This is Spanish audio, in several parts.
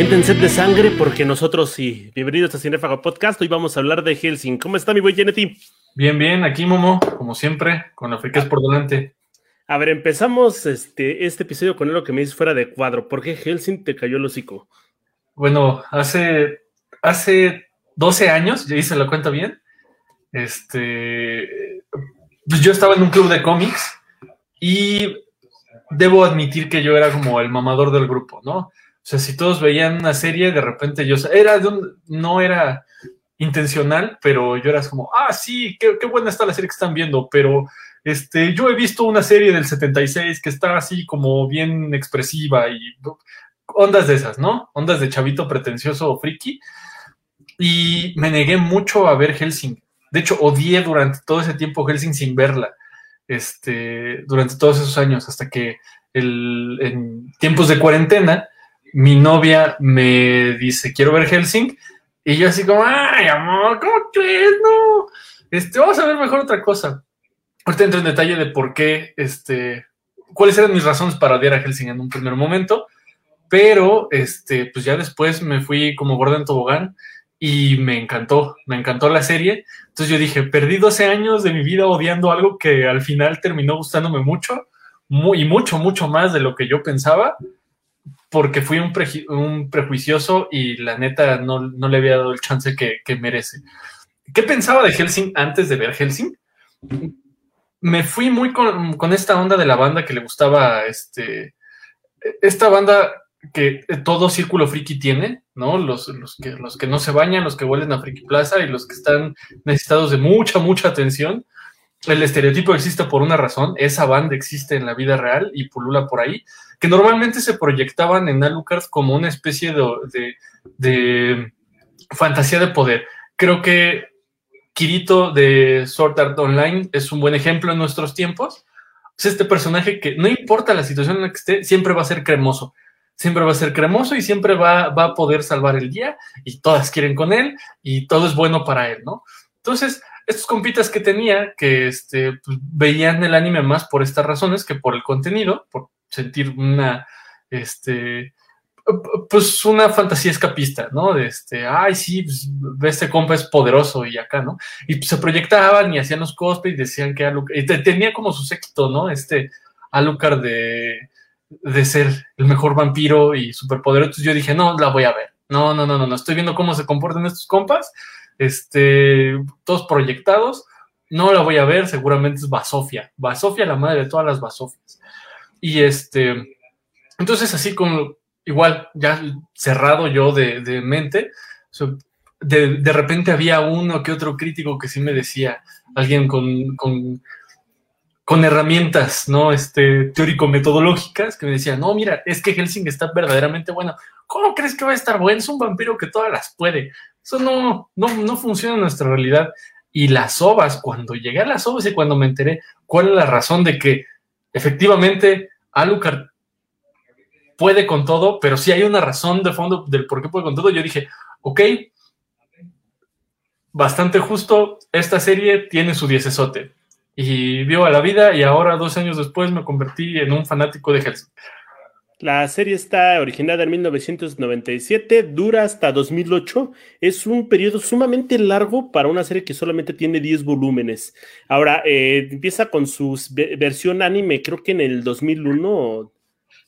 Sienten sed de sangre porque nosotros sí. Bienvenidos a Cinefago Podcast. Hoy vamos a hablar de Helsing. ¿Cómo está mi buen Geneti? Bien, bien, aquí Momo, como siempre, con friquez por delante. A ver, empezamos este, este episodio con algo que me dices fuera de cuadro. ¿Por qué Helsing te cayó el hocico? Bueno, hace, hace 12 años, ya hice la cuenta bien, este, pues yo estaba en un club de cómics y debo admitir que yo era como el mamador del grupo, ¿no? O sea, si todos veían una serie, de repente yo, era, no era intencional, pero yo era como, ah, sí, qué, qué, buena está la serie que están viendo, pero este, yo he visto una serie del 76 que está así como bien expresiva y ondas de esas, ¿no? Ondas de chavito pretencioso o friki. Y me negué mucho a ver Helsing. De hecho, odié durante todo ese tiempo Helsing sin verla. Este, durante todos esos años, hasta que el, en tiempos de cuarentena, mi novia me dice, quiero ver Helsing, y yo así como, ay, amor, ¿cómo crees? No, este, vamos a ver mejor otra cosa. Ahorita entro en detalle de por qué, este, cuáles eran mis razones para odiar a Helsing en un primer momento, pero, este, pues ya después me fui como gorda en tobogán y me encantó, me encantó la serie. Entonces yo dije, perdí 12 años de mi vida odiando algo que al final terminó gustándome mucho, muy, y mucho, mucho más de lo que yo pensaba, porque fui un, prejuicioso y la neta no, no, le había dado el chance que, que, merece. ¿Qué pensaba de Helsing antes de ver Helsing? Me fui muy con, con esta onda de la banda que le gustaba, este, esta banda que todo círculo friki tiene, ¿no? Los, los, que, los que no se bañan, los que vuelven a Friki Plaza y los que están necesitados de mucha, mucha atención. El estereotipo existe por una razón, esa banda existe en la vida real y pulula por ahí, que normalmente se proyectaban en Alucard como una especie de, de, fantasía de poder. Creo que Kirito de Sword Art Online es un buen ejemplo en nuestros tiempos. Es este personaje que no importa la situación en la que esté, siempre va a ser cremoso siempre va a ser cremoso y siempre va, va, a poder salvar el día y todas quieren con él y todo es bueno para él, ¿no? Entonces, estos compitas que tenía, que este, pues, veían el anime más por estas razones que por el contenido, por sentir una, este, pues una fantasía escapista, ¿no? De este, ay, sí, pues, este compa es poderoso y acá, ¿no? Y pues, se proyectaban y hacían los cosplays decían que Alucard, y tenía como su séquito, ¿no? Este Alucard de de ser el mejor vampiro y superpoderoso. Entonces yo dije, no, la voy a ver. No, no, no, no, no. Estoy viendo cómo se comportan estos compas. Este, todos proyectados. No la voy a ver, seguramente es Basofia. Basofia, la madre de todas las Basofias. Y este, entonces así como, igual, ya cerrado yo de, de mente, de, de, repente había uno que otro crítico que sí me decía, alguien con, con con herramientas, ¿no? Este, teórico-metodológicas, que me decían, no, mira, es que Helsing está verdaderamente bueno. ¿Cómo crees que va a estar bueno? Es un vampiro que todas las puede. Eso no, no, no funciona en nuestra realidad. Y las ovas, cuando llegué a las ovas y cuando me enteré cuál es la razón de que efectivamente Alucard puede con todo, pero si hay una razón de fondo del por qué puede con todo, yo dije, ok, bastante justo, esta serie tiene su diecesote y vio a la vida y ahora, dos años después, me convertí en un fanático de Hellsing. La serie está originada en 1997, dura hasta 2008. Es un periodo sumamente largo para una serie que solamente tiene 10 volúmenes. Ahora, eh, empieza con su versión anime, creo que en el 2001.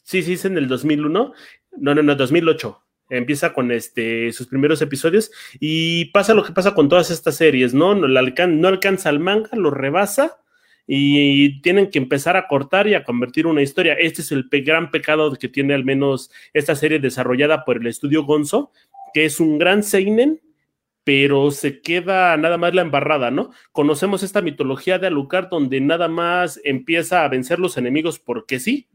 Sí, sí, es en el 2001. No, no, no, 2008 empieza con este, sus primeros episodios y pasa lo que pasa con todas estas series, ¿no? No, alcan no alcanza el manga, lo rebasa y tienen que empezar a cortar y a convertir una historia. Este es el gran pecado que tiene al menos esta serie desarrollada por el estudio Gonzo, que es un gran seinen, pero se queda nada más la embarrada, ¿no? Conocemos esta mitología de Alucard donde nada más empieza a vencer los enemigos porque sí,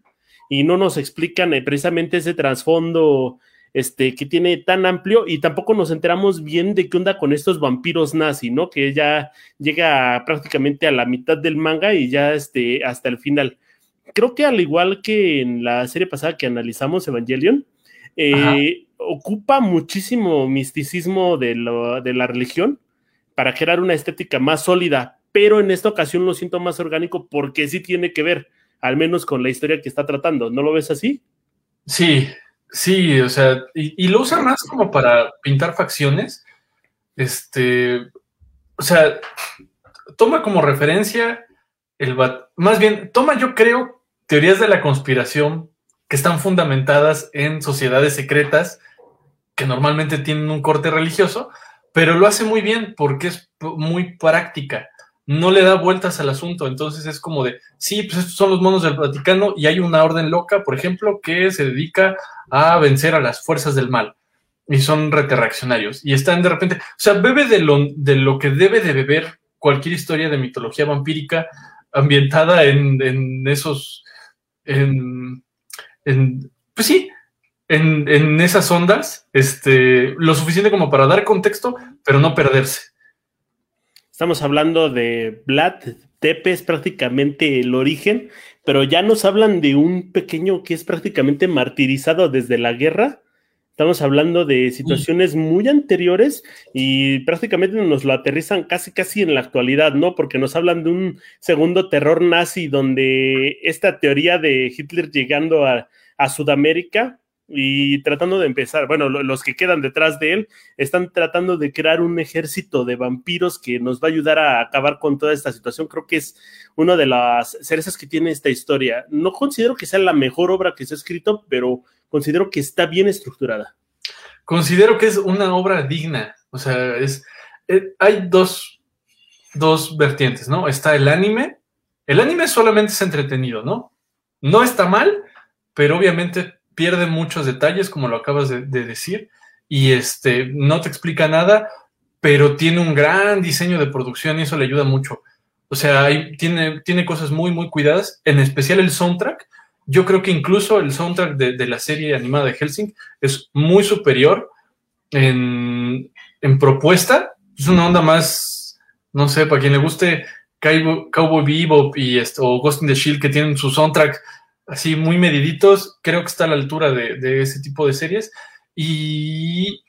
y no nos explican eh, precisamente ese trasfondo este, que tiene tan amplio y tampoco nos enteramos bien de qué onda con estos vampiros nazi, ¿no? Que ya llega prácticamente a la mitad del manga y ya este, hasta el final. Creo que al igual que en la serie pasada que analizamos, Evangelion, eh, ocupa muchísimo misticismo de, lo, de la religión para crear una estética más sólida, pero en esta ocasión lo siento más orgánico porque sí tiene que ver, al menos con la historia que está tratando. ¿No lo ves así? Sí, Sí, o sea, y, lo usa más como para pintar facciones. Este, o sea, toma como referencia el más bien, toma yo creo teorías de la conspiración que están fundamentadas en sociedades secretas que normalmente tienen un corte religioso, pero lo hace muy bien porque es muy práctica. No le da vueltas al asunto, entonces es como de, sí, pues estos son los monos del Vaticano y hay una orden loca, por ejemplo, que se dedica a vencer a las fuerzas del mal y son reaccionarios y están de repente, o sea, bebe de lo, de lo que debe de beber cualquier historia de mitología vampírica ambientada en, en esos, en, en, pues sí, en, en, esas ondas, este, lo suficiente como para dar contexto, pero no perderse. Estamos hablando de Vlad Tepe, es prácticamente el origen, pero ya nos hablan de un pequeño que es prácticamente martirizado desde la guerra. Estamos hablando de situaciones muy anteriores y prácticamente nos lo aterrizan casi casi en la actualidad, ¿no? Porque nos hablan de un segundo terror nazi donde esta teoría de Hitler llegando a, a Sudamérica y tratando de empezar, bueno, los que quedan detrás de él están tratando de crear un ejército de vampiros que nos va a ayudar a acabar con toda esta situación. Creo que es una de las cerezas que tiene esta historia. No considero que sea la mejor obra que se ha escrito, pero considero que está bien estructurada. Considero que es una obra digna. O sea, es, eh, hay dos, dos vertientes, ¿no? Está el anime. El anime solamente es entretenido, ¿no? No está mal, pero obviamente pierde muchos detalles, como lo acabas de, decir, y este, no te explica nada, pero tiene un gran diseño de producción y eso le ayuda mucho. O sea, tiene, tiene cosas muy, muy cuidadas, en especial el soundtrack. Yo creo que incluso el soundtrack de, la serie animada de Helsing es muy superior en, propuesta. Es una onda más, no sé, para quien le guste Cowboy, Bebop y esto, o Ghost in the Shield, que tienen su soundtrack así muy mediditos, creo que está a la altura de, ese tipo de series. Y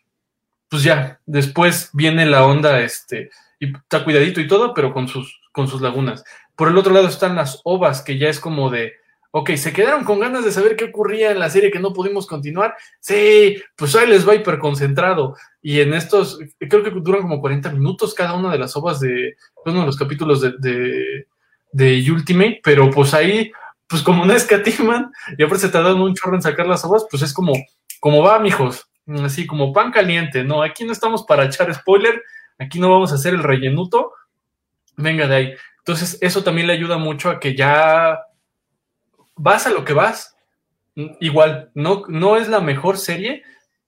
pues ya, después viene la onda, este, y está cuidadito y todo, pero con sus, con sus lagunas. Por el otro lado están las ovas, que ya es como de, ok, se quedaron con ganas de saber qué ocurría en la serie que no pudimos continuar. Sí, pues ahí les va hiperconcentrado. Y en estos, creo que duran como 40 minutos cada una de las ovas de uno de los capítulos de, de, de Ultimate, pero pues ahí pues como no escatiman y aparte se tardan un chorro en sacar las uvas, pues es como, como va, mijos, así como pan caliente, ¿no? Aquí no estamos para echar spoiler, aquí no vamos a hacer el rellenuto, venga de ahí. Entonces, eso también le ayuda mucho a que ya vas a lo que vas. Igual, no, no es la mejor serie,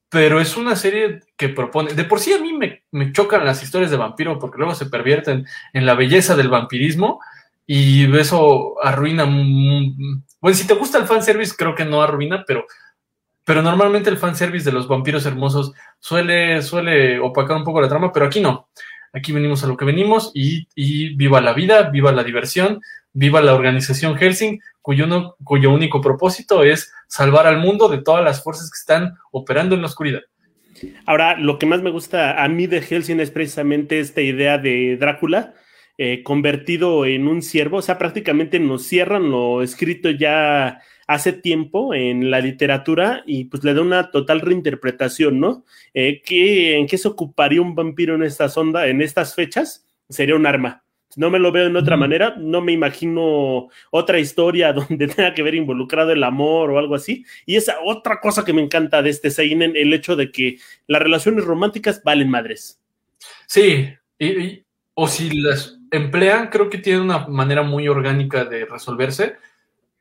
pero es una serie que propone. De por sí a mí me, me chocan las historias de vampiro porque luego se pervierten en la belleza del vampirismo y eso arruina. Bueno, si te gusta el fanservice, creo que no arruina, pero, pero normalmente el fanservice de los vampiros hermosos suele, suele opacar un poco la trama, pero aquí no. Aquí venimos a lo que venimos y, viva la vida, viva la diversión, viva la organización Helsing, cuyo, cuyo único propósito es salvar al mundo de todas las fuerzas que están operando en la oscuridad. Ahora, lo que más me gusta a mí de Helsing es precisamente esta idea de Drácula, eh, convertido en un siervo, o sea, prácticamente nos cierran lo escrito ya hace tiempo en la literatura y pues le da una total reinterpretación, ¿no? Eh, ¿En qué se ocuparía un vampiro en esta sonda, en estas fechas? Sería un arma. No me lo veo en otra manera, no me imagino otra historia donde tenga que ver involucrado el amor o algo así. Y esa otra cosa que me encanta de este Seinen, el hecho de que las relaciones románticas valen madres. Sí, o si las emplean, creo que tiene una manera muy orgánica de resolverse,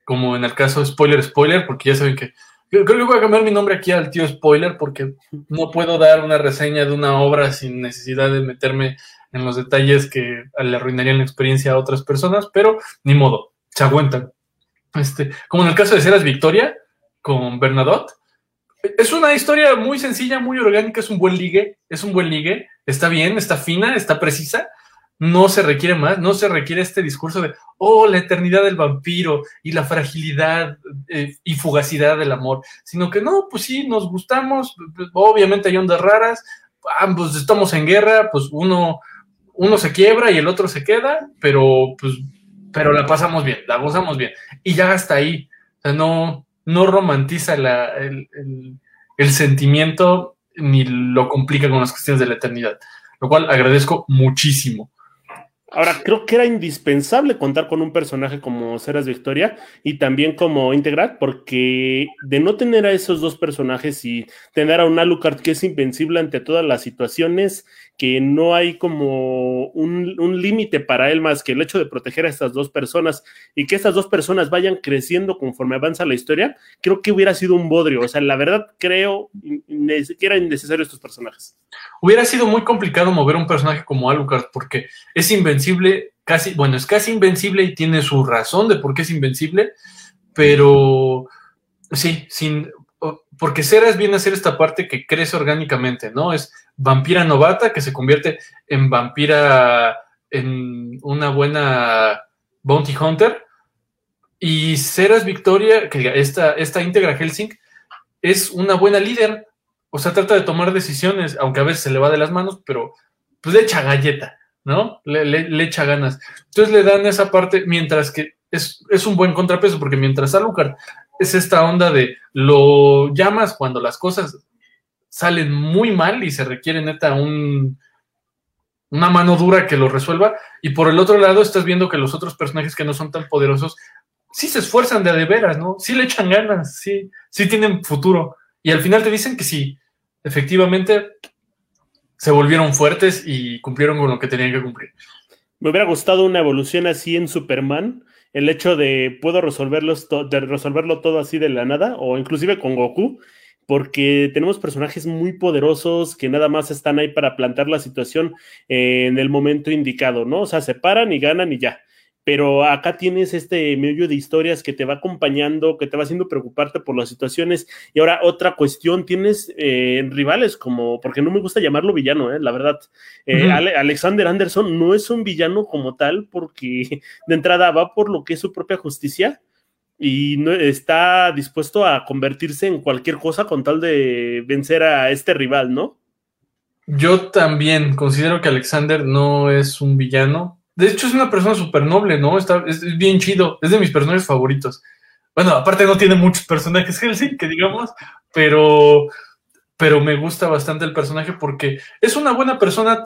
como en el caso de spoiler, spoiler, porque ya saben que creo que voy a cambiar mi nombre aquí al tío spoiler porque no puedo dar una reseña de una obra sin necesidad de meterme en los detalles que le arruinarían la experiencia a otras personas, pero ni modo, se aguantan. Este, como en el caso de Ceras Victoria con Bernadotte, es una historia muy sencilla, muy orgánica, es un buen ligue, es un buen ligue, está bien, está fina, está precisa, no se requiere más, no se requiere este discurso de, oh, la eternidad del vampiro y la fragilidad eh, y fugacidad del amor, sino que no, pues sí, nos gustamos, obviamente hay ondas raras, ambos estamos en guerra, pues uno, uno se quiebra y el otro se queda, pero pues, pero la pasamos bien, la gozamos bien, y ya hasta ahí, o sea, no, no romantiza el, el sentimiento ni lo complica con las cuestiones de la eternidad, lo cual agradezco muchísimo. Ahora, creo que era indispensable contar con un personaje como Ceras Victoria y también como Integral, porque de no tener a esos dos personajes y tener a un Alucard que es invencible ante todas las situaciones, que no hay como un, límite para él más que el hecho de proteger a estas dos personas y que estas dos personas vayan creciendo conforme avanza la historia, creo que hubiera sido un bodrio. O sea, la verdad creo que era innecesario estos personajes. Hubiera sido muy complicado mover un personaje como Alucard porque es invencible, casi, bueno, es casi invencible y tiene su razón de por qué es invencible, pero sí, sin, porque Ceras viene a ser esta parte que crece orgánicamente, ¿no? Es vampira novata que se convierte en vampira, en una buena bounty hunter. Y Ceras Victoria, que esta, esta íntegra Helsing, es una buena líder o sea, trata de tomar decisiones, aunque a veces se le va de las manos, pero pues le echa galleta, ¿no? Le, echa ganas. Entonces le dan esa parte, mientras que es, un buen contrapeso, porque mientras Alucard es esta onda de lo llamas cuando las cosas salen muy mal y se requiere neta un, una mano dura que lo resuelva. Y por el otro lado estás viendo que los otros personajes que no son tan poderosos sí se esfuerzan de de veras, ¿no? Sí le echan ganas, sí, sí tienen futuro. Y al final te dicen que sí, efectivamente se volvieron fuertes y cumplieron con lo que tenían que cumplir. Me hubiera gustado una evolución así en Superman, el hecho de puedo resolverlo, de resolverlo todo así de la nada, o inclusive con Goku, porque tenemos personajes muy poderosos que nada más están ahí para plantar la situación en el momento indicado, ¿no? O sea, se paran y ganan y ya pero acá tienes este medio de historias que te va acompañando, que te va haciendo preocuparte por las situaciones. Y ahora otra cuestión, tienes eh, rivales como, porque no me gusta llamarlo villano, eh, la verdad. Eh, Alexander Anderson no es un villano como tal, porque de entrada va por lo que es su propia justicia y está dispuesto a convertirse en cualquier cosa con tal de vencer a este rival, ¿no? Yo también considero que Alexander no es un villano, de hecho, es una persona súper noble, ¿no? Está, es, bien chido. Es de mis personajes favoritos. Bueno, aparte no tiene muchos personajes Helsing, que digamos, pero, pero me gusta bastante el personaje porque es una buena persona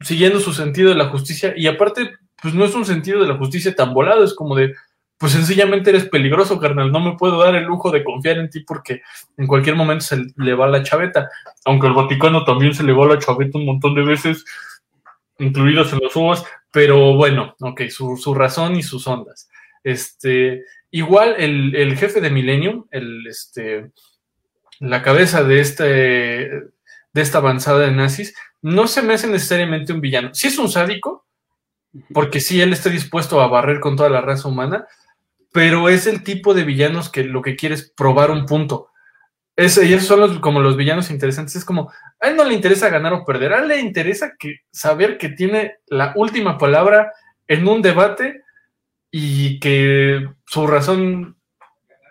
siguiendo su sentido de la justicia y aparte, pues no es un sentido de la justicia tan volado, es como de, pues sencillamente eres peligroso, carnal, no me puedo dar el lujo de confiar en ti porque en cualquier momento se le va la chaveta, aunque el Vaticano también se le va la chaveta un montón de veces, incluidos en los uvas, pero bueno, ok, su, razón y sus ondas. Este, igual el, jefe de Millennium, el, este, la cabeza de, este, de esta avanzada de nazis, no se me hace necesariamente un villano. Sí es un sádico, porque sí él está dispuesto a barrer con toda la raza humana, pero es el tipo de villanos que lo que quiere es probar un punto. Es, esos son como los villanos interesantes. Es como, a él no le interesa ganar o perder, a él le interesa que, saber que tiene la última palabra en un debate y que su razón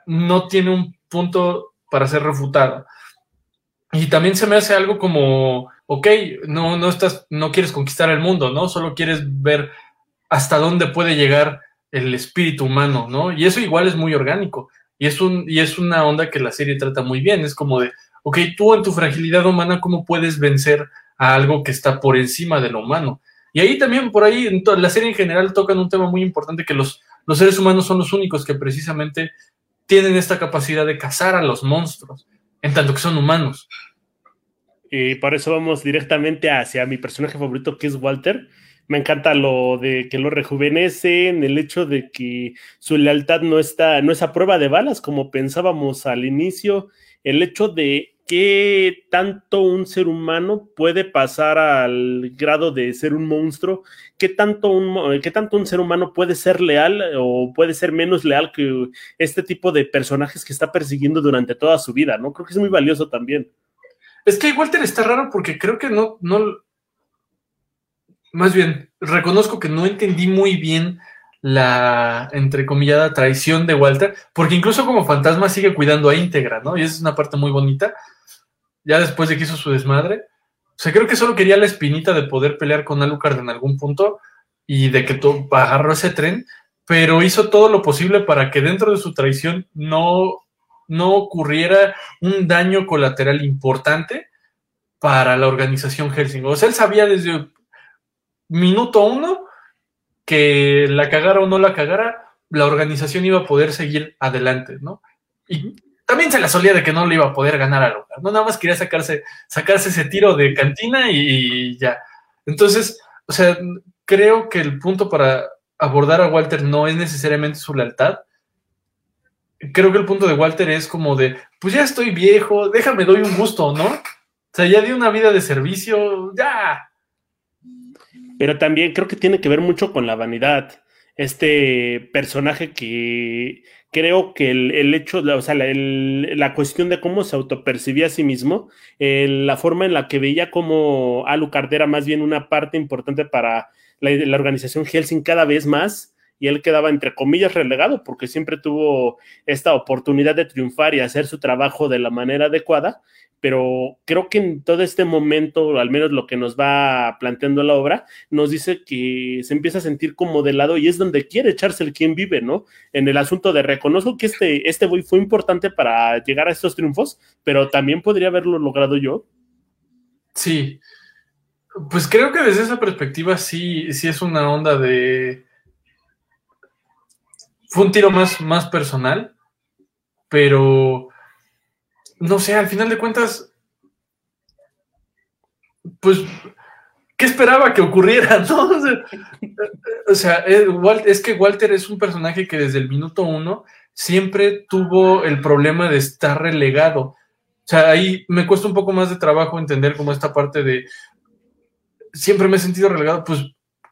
no tiene un punto para ser refutada. Y también se me hace algo como, ok, no, no estás, no quieres conquistar el mundo, ¿no? Solo quieres ver hasta dónde puede llegar el espíritu humano, ¿no? Y eso igual es muy orgánico. Y es, un, y es una onda que la serie trata muy bien. Es como de, ok, tú en tu fragilidad humana, ¿cómo puedes vencer a algo que está por encima de lo humano? Y ahí también, por ahí, en la serie en general tocan un tema muy importante, que los, los seres humanos son los únicos que precisamente tienen esta capacidad de cazar a los monstruos, en tanto que son humanos. Y por eso vamos directamente hacia mi personaje favorito, que es Walter, me encanta lo de que lo rejuvenecen, el hecho de que su lealtad no está, no es a prueba de balas como pensábamos al inicio, el hecho de qué tanto un ser humano puede pasar al grado de ser un monstruo, qué tanto un, tanto un ser humano puede ser leal o puede ser menos leal que este tipo de personajes que está persiguiendo durante toda su vida, ¿no? Creo que es muy valioso también. Es que Walter está raro porque creo que no, no, más bien, reconozco que no entendí muy bien la, entrecomillada, traición de Walter, porque incluso como fantasma sigue cuidando a íntegra, ¿no? Y esa es una parte muy bonita, ya después de que hizo su desmadre. O sea, creo que solo quería la espinita de poder pelear con Alucard en algún punto y de que agarró ese tren, pero hizo todo lo posible para que dentro de su traición no no ocurriera un daño colateral importante para la organización Helsing. O sea, él sabía desde minuto uno que la cagara o no la cagara, la organización iba a poder seguir adelante, ¿no? Y también se la solía de que no le iba a poder ganar a Logan, ¿no? Nada más quería sacarse, sacarse ese tiro de cantina y, ya. Entonces, o sea, creo que el punto para abordar a Walter no es necesariamente su lealtad. Creo que el punto de Walter es como de, pues ya estoy viejo, déjame, doy un gusto, ¿no? O sea, ya di una vida de servicio, ya. Pero también creo que tiene que ver mucho con la vanidad. Este personaje que creo que el, hecho, o sea, la, la, cuestión de cómo se autopercibía a sí mismo, la forma en la que veía como Alucard era más bien una parte importante para la, la organización Helsing cada vez más, y él quedaba entre comillas relegado porque siempre tuvo esta oportunidad de triunfar y hacer su trabajo de la manera adecuada, pero creo que en todo este momento, al menos lo que nos va planteando la obra, nos dice que se empieza a sentir como de lado y es donde quiere echarse el quien vive, ¿no? En el asunto de reconozco que este, este boy fue importante para llegar a estos triunfos, pero también podría haberlo logrado yo. Sí, pues creo que desde esa perspectiva sí, sí es una onda de... Fue un tiro más, más personal, pero no sé, al final de cuentas, pues, ¿qué esperaba que ocurriera? ¿no? O sea, eh, es que Walter es un personaje que desde el minuto uno siempre tuvo el problema de estar relegado. O sea, ahí me cuesta un poco más de trabajo entender como esta parte de siempre me he sentido relegado, pues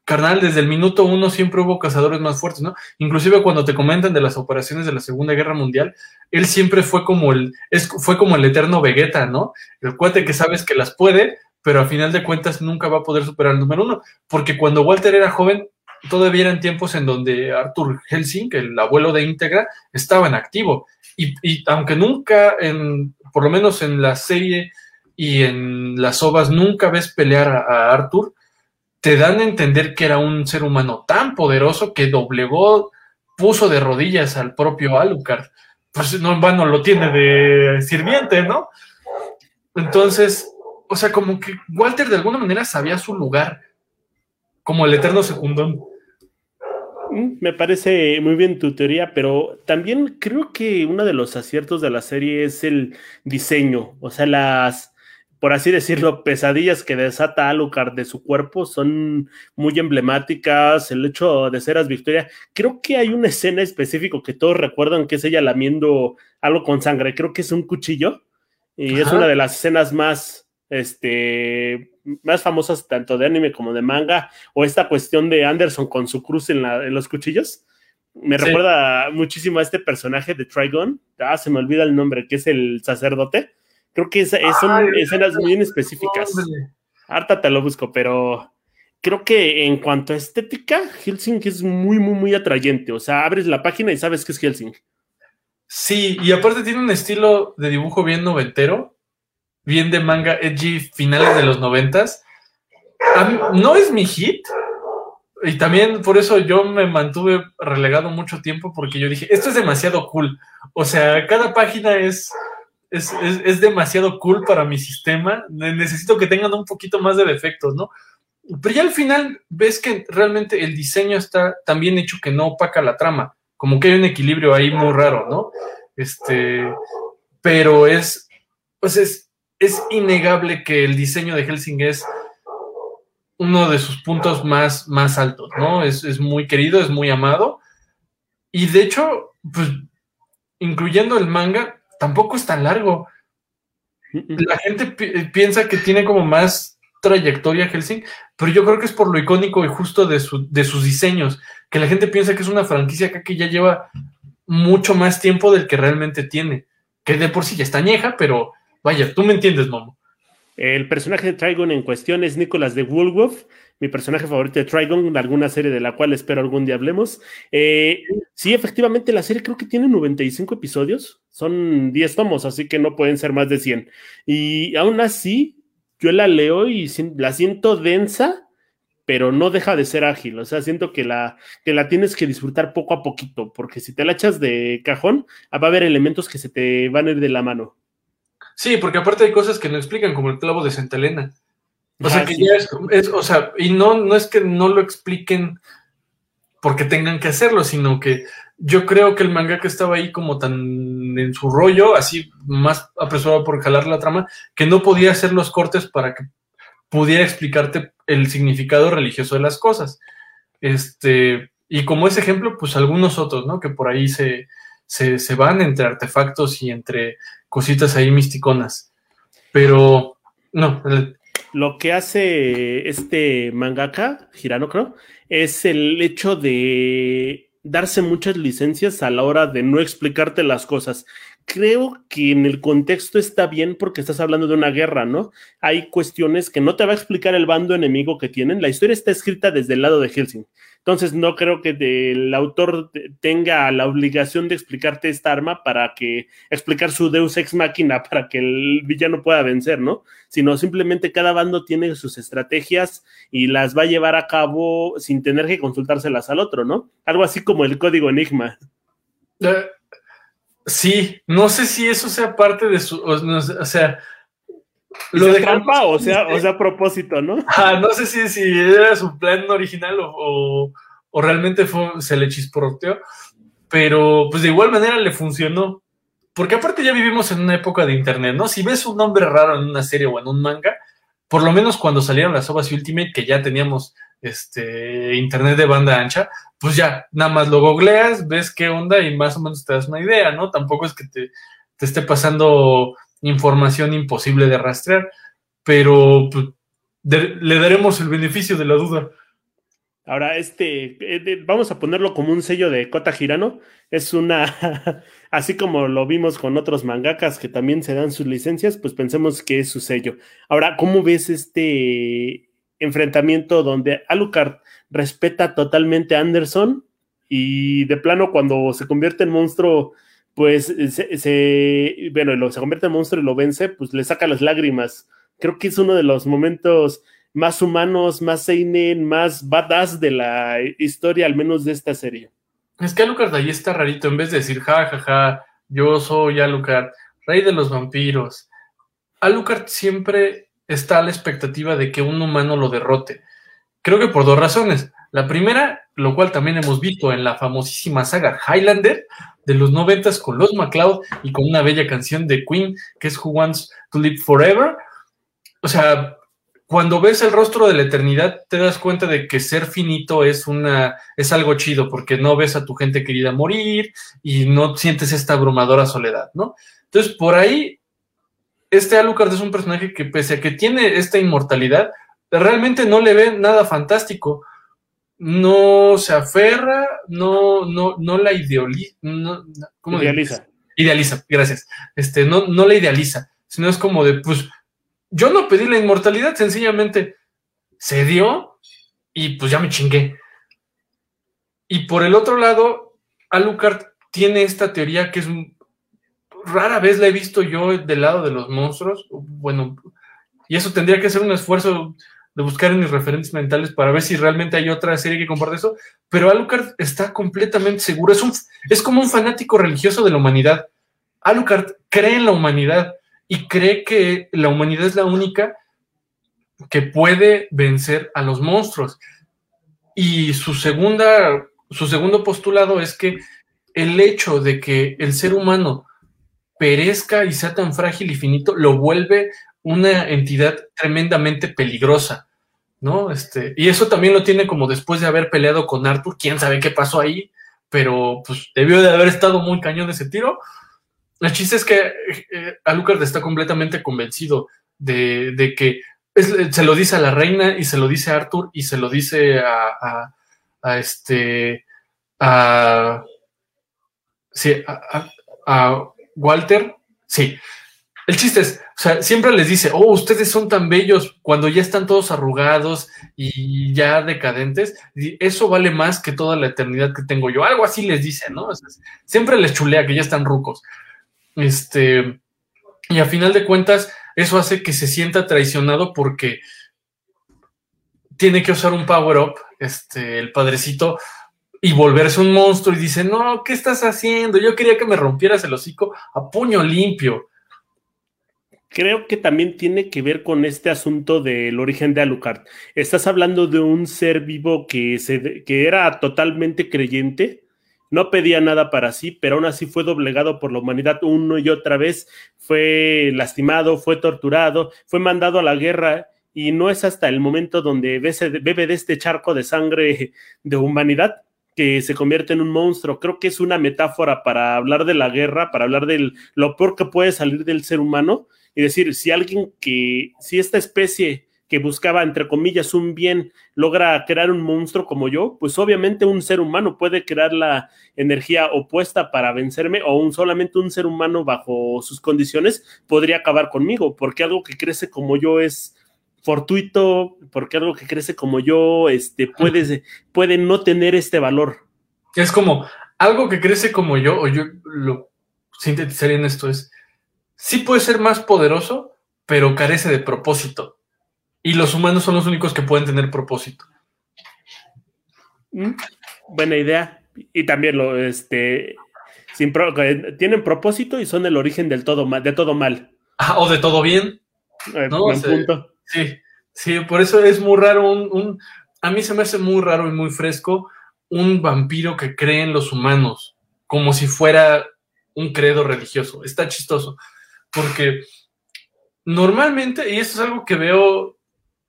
carnal, desde el minuto uno siempre hubo cazadores más fuertes, ¿no? Inclusive cuando te comentan de las operaciones de la Segunda Guerra Mundial, él siempre fue como el, es, fue como el eterno Vegeta, ¿no? El cuate que sabes que las puede, pero a final de cuentas nunca va a poder superar el número uno, porque cuando Walter era joven, todavía eran tiempos en donde Arthur Helsing, el abuelo de Integra, estaba en activo. Y, y aunque nunca, en, por lo menos en la serie y en las ovas, nunca ves pelear a, a Arthur, te dan a entender que era un ser humano tan poderoso que doblegó, puso de rodillas al propio Alucard. Pues no en vano lo tiene de sirviente, ¿no? Entonces, o sea, como que Walter de alguna manera sabía su lugar como el eterno secundón. Mm, me parece muy bien tu teoría, pero también creo que uno de los aciertos de la serie es el diseño, o sea, las, por así decirlo, pesadillas que desata Alucard de su cuerpo son muy emblemáticas. El hecho de ser Victoria, creo que hay una escena específica que todos recuerdan que es ella lamiendo algo con sangre. Creo que es un cuchillo y es una de las escenas más, este, más famosas tanto de anime como de manga. O esta cuestión de Anderson con su cruz en, los cuchillos. Me recuerda muchísimo a este personaje de Trigon. Ah, se me olvida el nombre, que es el sacerdote Creo que son escenas muy específicas. Harta te lo busco, pero creo que en cuanto a estética, Helsing es muy, muy, muy atrayente. O sea, abres la página y sabes que es Helsing. Sí, y aparte tiene un estilo de dibujo bien noventero, bien de manga edgy finales de los noventas. No es mi hit, y también por eso yo me mantuve relegado mucho tiempo, porque yo dije, esto es demasiado cool. O sea, cada página es es, demasiado cool para mi sistema, necesito que tengan un poquito más de defectos, ¿no? Pero ya al final ves que realmente el diseño está tan bien hecho que no opaca la trama, como que hay un equilibrio ahí muy raro, ¿no? Este, pero es, pues es, es innegable que el diseño de Helsing es uno de sus puntos más, más altos, ¿no? Es, es muy querido, es muy amado. Y de hecho, pues, incluyendo el manga, tampoco es tan largo. La gente piensa que tiene como más trayectoria Helsing, pero yo creo que es por lo icónico y justo de, de sus diseños, que la gente piensa que es una franquicia acá que ya lleva mucho más tiempo del que realmente tiene, que de por sí ya está añeja, pero vaya, tú me entiendes, Momo. El personaje de Trigon en cuestión es Nicholas de Woolworth, mi personaje favorito de Trigon, alguna serie de la cual espero algún día hablemos. Eh, sí, efectivamente, la serie creo que tiene 95 episodios, son 10 tomos, así que no pueden ser más de 100. Y aún así, yo la leo y la siento densa, pero no deja de ser ágil. O sea, siento que la, que la tienes que disfrutar poco a poquito, porque si te la echas de cajón, va a haber elementos que se te van a ir de la mano. Sí, porque aparte hay cosas que no explican, como el clavo de Santa Elena. O sea, que ya es, o sea, y no, no es que no lo expliquen porque tengan que hacerlo, sino que yo creo que el mangaka estaba ahí como tan en su rollo, así más apresurado por jalar la trama, que no podía hacer los cortes para que pudiera explicarte el significado religioso de las cosas. Este, y como ese ejemplo, pues algunos otros, ¿no? Que por ahí se, se, van entre artefactos y entre cositas ahí misticonas. Pero, no. Lo que hace este mangaka, Girano creo, es el hecho de darse muchas licencias a la hora de no explicarte las cosas creo que en el contexto está bien porque estás hablando de una guerra, ¿no? Hay cuestiones que no te va a explicar el bando enemigo que tienen. La historia está escrita desde el lado de Helsing. Entonces no creo que el autor tenga la obligación de explicarte esta arma para que explicar su Deus ex máquina para que el villano pueda vencer, ¿no? Sino simplemente cada bando tiene sus estrategias y las va a llevar a cabo sin tener que consultárselas al otro, ¿no? Algo así como el código Enigma. Eh, Sí, no sé si eso sea parte de su, o, sea, lo de trampa o sea, o sea, a propósito, ¿no? Ah, no sé si, si era su plan original o, o, realmente fue, se le chisporroteó, pero pues de igual manera le funcionó. Porque aparte ya vivimos en una época de internet, ¿no? Si ves un nombre raro en una serie o en un manga, por lo menos cuando salieron las obras Ultimate, que ya teníamos este internet de banda ancha, pues ya, nada más lo googleas, ves qué onda y más o menos te das una idea, ¿no? Tampoco es que te, esté pasando información imposible de rastrear, pero pues, le daremos el beneficio de la duda. Ahora, este, eh, vamos a ponerlo como un sello de Kota Girano. Es una, así como lo vimos con otros mangakas que también se dan sus licencias, pues pensemos que es su sello. Ahora, ¿cómo ves este enfrentamiento donde Alucard respeta totalmente a Anderson y de plano cuando se convierte en monstruo, pues se, bueno, se convierte en monstruo y lo vence, pues le saca las lágrimas. Creo que es uno de los momentos más humanos, más seinen, más badass de la historia, al menos de esta serie. Es que Alucard ahí está rarito, en vez de decir, ja, ja, ja, yo soy Alucard, rey de los vampiros. Alucard siempre está a la expectativa de que un humano lo derrote. Creo que por dos razones. La primera, lo cual también hemos visto en la famosísima saga Highlander de los noventas con los MacLeod y con una bella canción de Queen que es Who Wants to Live Forever. O sea, cuando ves el rostro de la eternidad, te das cuenta de que ser finito es una es algo chido porque no ves a tu gente querida morir y no sientes esta abrumadora soledad, ¿no? Entonces, por ahí este Alucard es un personaje que pese a que tiene esta inmortalidad, realmente no le ve nada fantástico. No se aferra, no, no, no la idealiza. idealiza. Idealiza, gracias. Este, no, no la idealiza, sino es como de, pues, yo no pedí la inmortalidad, sencillamente se dio y pues ya me chingué. Y por el otro lado, Alucard tiene esta teoría que es rara vez la he visto yo del lado de los monstruos. Bueno, y eso tendría que ser un esfuerzo de buscar en mis referentes mentales para ver si realmente hay otra serie que comparte eso. Pero Alucard está completamente seguro. Es, es como un fanático religioso de la humanidad. Alucard cree en la humanidad y cree que la humanidad es la única que puede vencer a los monstruos. Y su segunda, su segundo postulado es que el hecho de que el ser humano perezca y sea tan frágil y finito, lo vuelve una entidad tremendamente peligrosa, ¿no? Este, y eso también lo tiene como después de haber peleado con Arthur, quién sabe qué pasó ahí, pero pues debió de haber estado muy cañón ese tiro. El chiste es que eh, Alucard está completamente convencido de, que se lo dice a la reina y se lo dice a Arthur y se lo dice a, a, este a, sí, a Walter, sí. El chiste es, o sea, siempre les dice, oh, ustedes son tan bellos cuando ya están todos arrugados y ya decadentes, y eso vale más que toda la eternidad que tengo yo. Algo así les dice, ¿no? siempre les chulea que ya están rucos. Este, y a final de cuentas, eso hace que se sienta traicionado porque tiene que usar un power-up, este, el padrecito, y volverse un monstruo y dice, no, ¿qué estás haciendo? Yo quería que me rompieras el hocico a puño limpio. Creo que también tiene que ver con este asunto del origen de Alucard. Estás hablando de un ser vivo que, se, que era totalmente creyente, no pedía nada para sí, pero aún así fue doblegado por la humanidad uno y otra vez, fue lastimado, fue torturado, fue mandado a la guerra y no es hasta el momento donde bebe de este charco de sangre de humanidad que se convierte en un monstruo. Creo que es una metáfora para hablar de la guerra, para hablar de lo peor que puede salir del ser humano y decir, si alguien que, si esta especie que buscaba, entre comillas, un bien, logra crear un monstruo como yo, pues obviamente un ser humano puede crear la energía opuesta para vencerme o un, solamente un ser humano bajo sus condiciones podría acabar conmigo, porque algo que crece como yo es fortuito, porque algo que crece como yo este, puede, puede no tener este valor. Es como algo que crece como yo, o yo lo sintetizaría en esto, es, sí puede ser más poderoso, pero carece de propósito. Y los humanos son los únicos que pueden tener propósito. Mm, buena idea. Y también lo, este, sin tienen propósito y son el origen del todo mal, de todo mal. Ah, o de todo bien. Eh, buen punto. Sí, sí, por eso es muy raro un, a mí se me hace muy raro y muy fresco un vampiro que cree en los humanos, como si fuera un credo religioso. Está chistoso, porque normalmente, y esto es algo que veo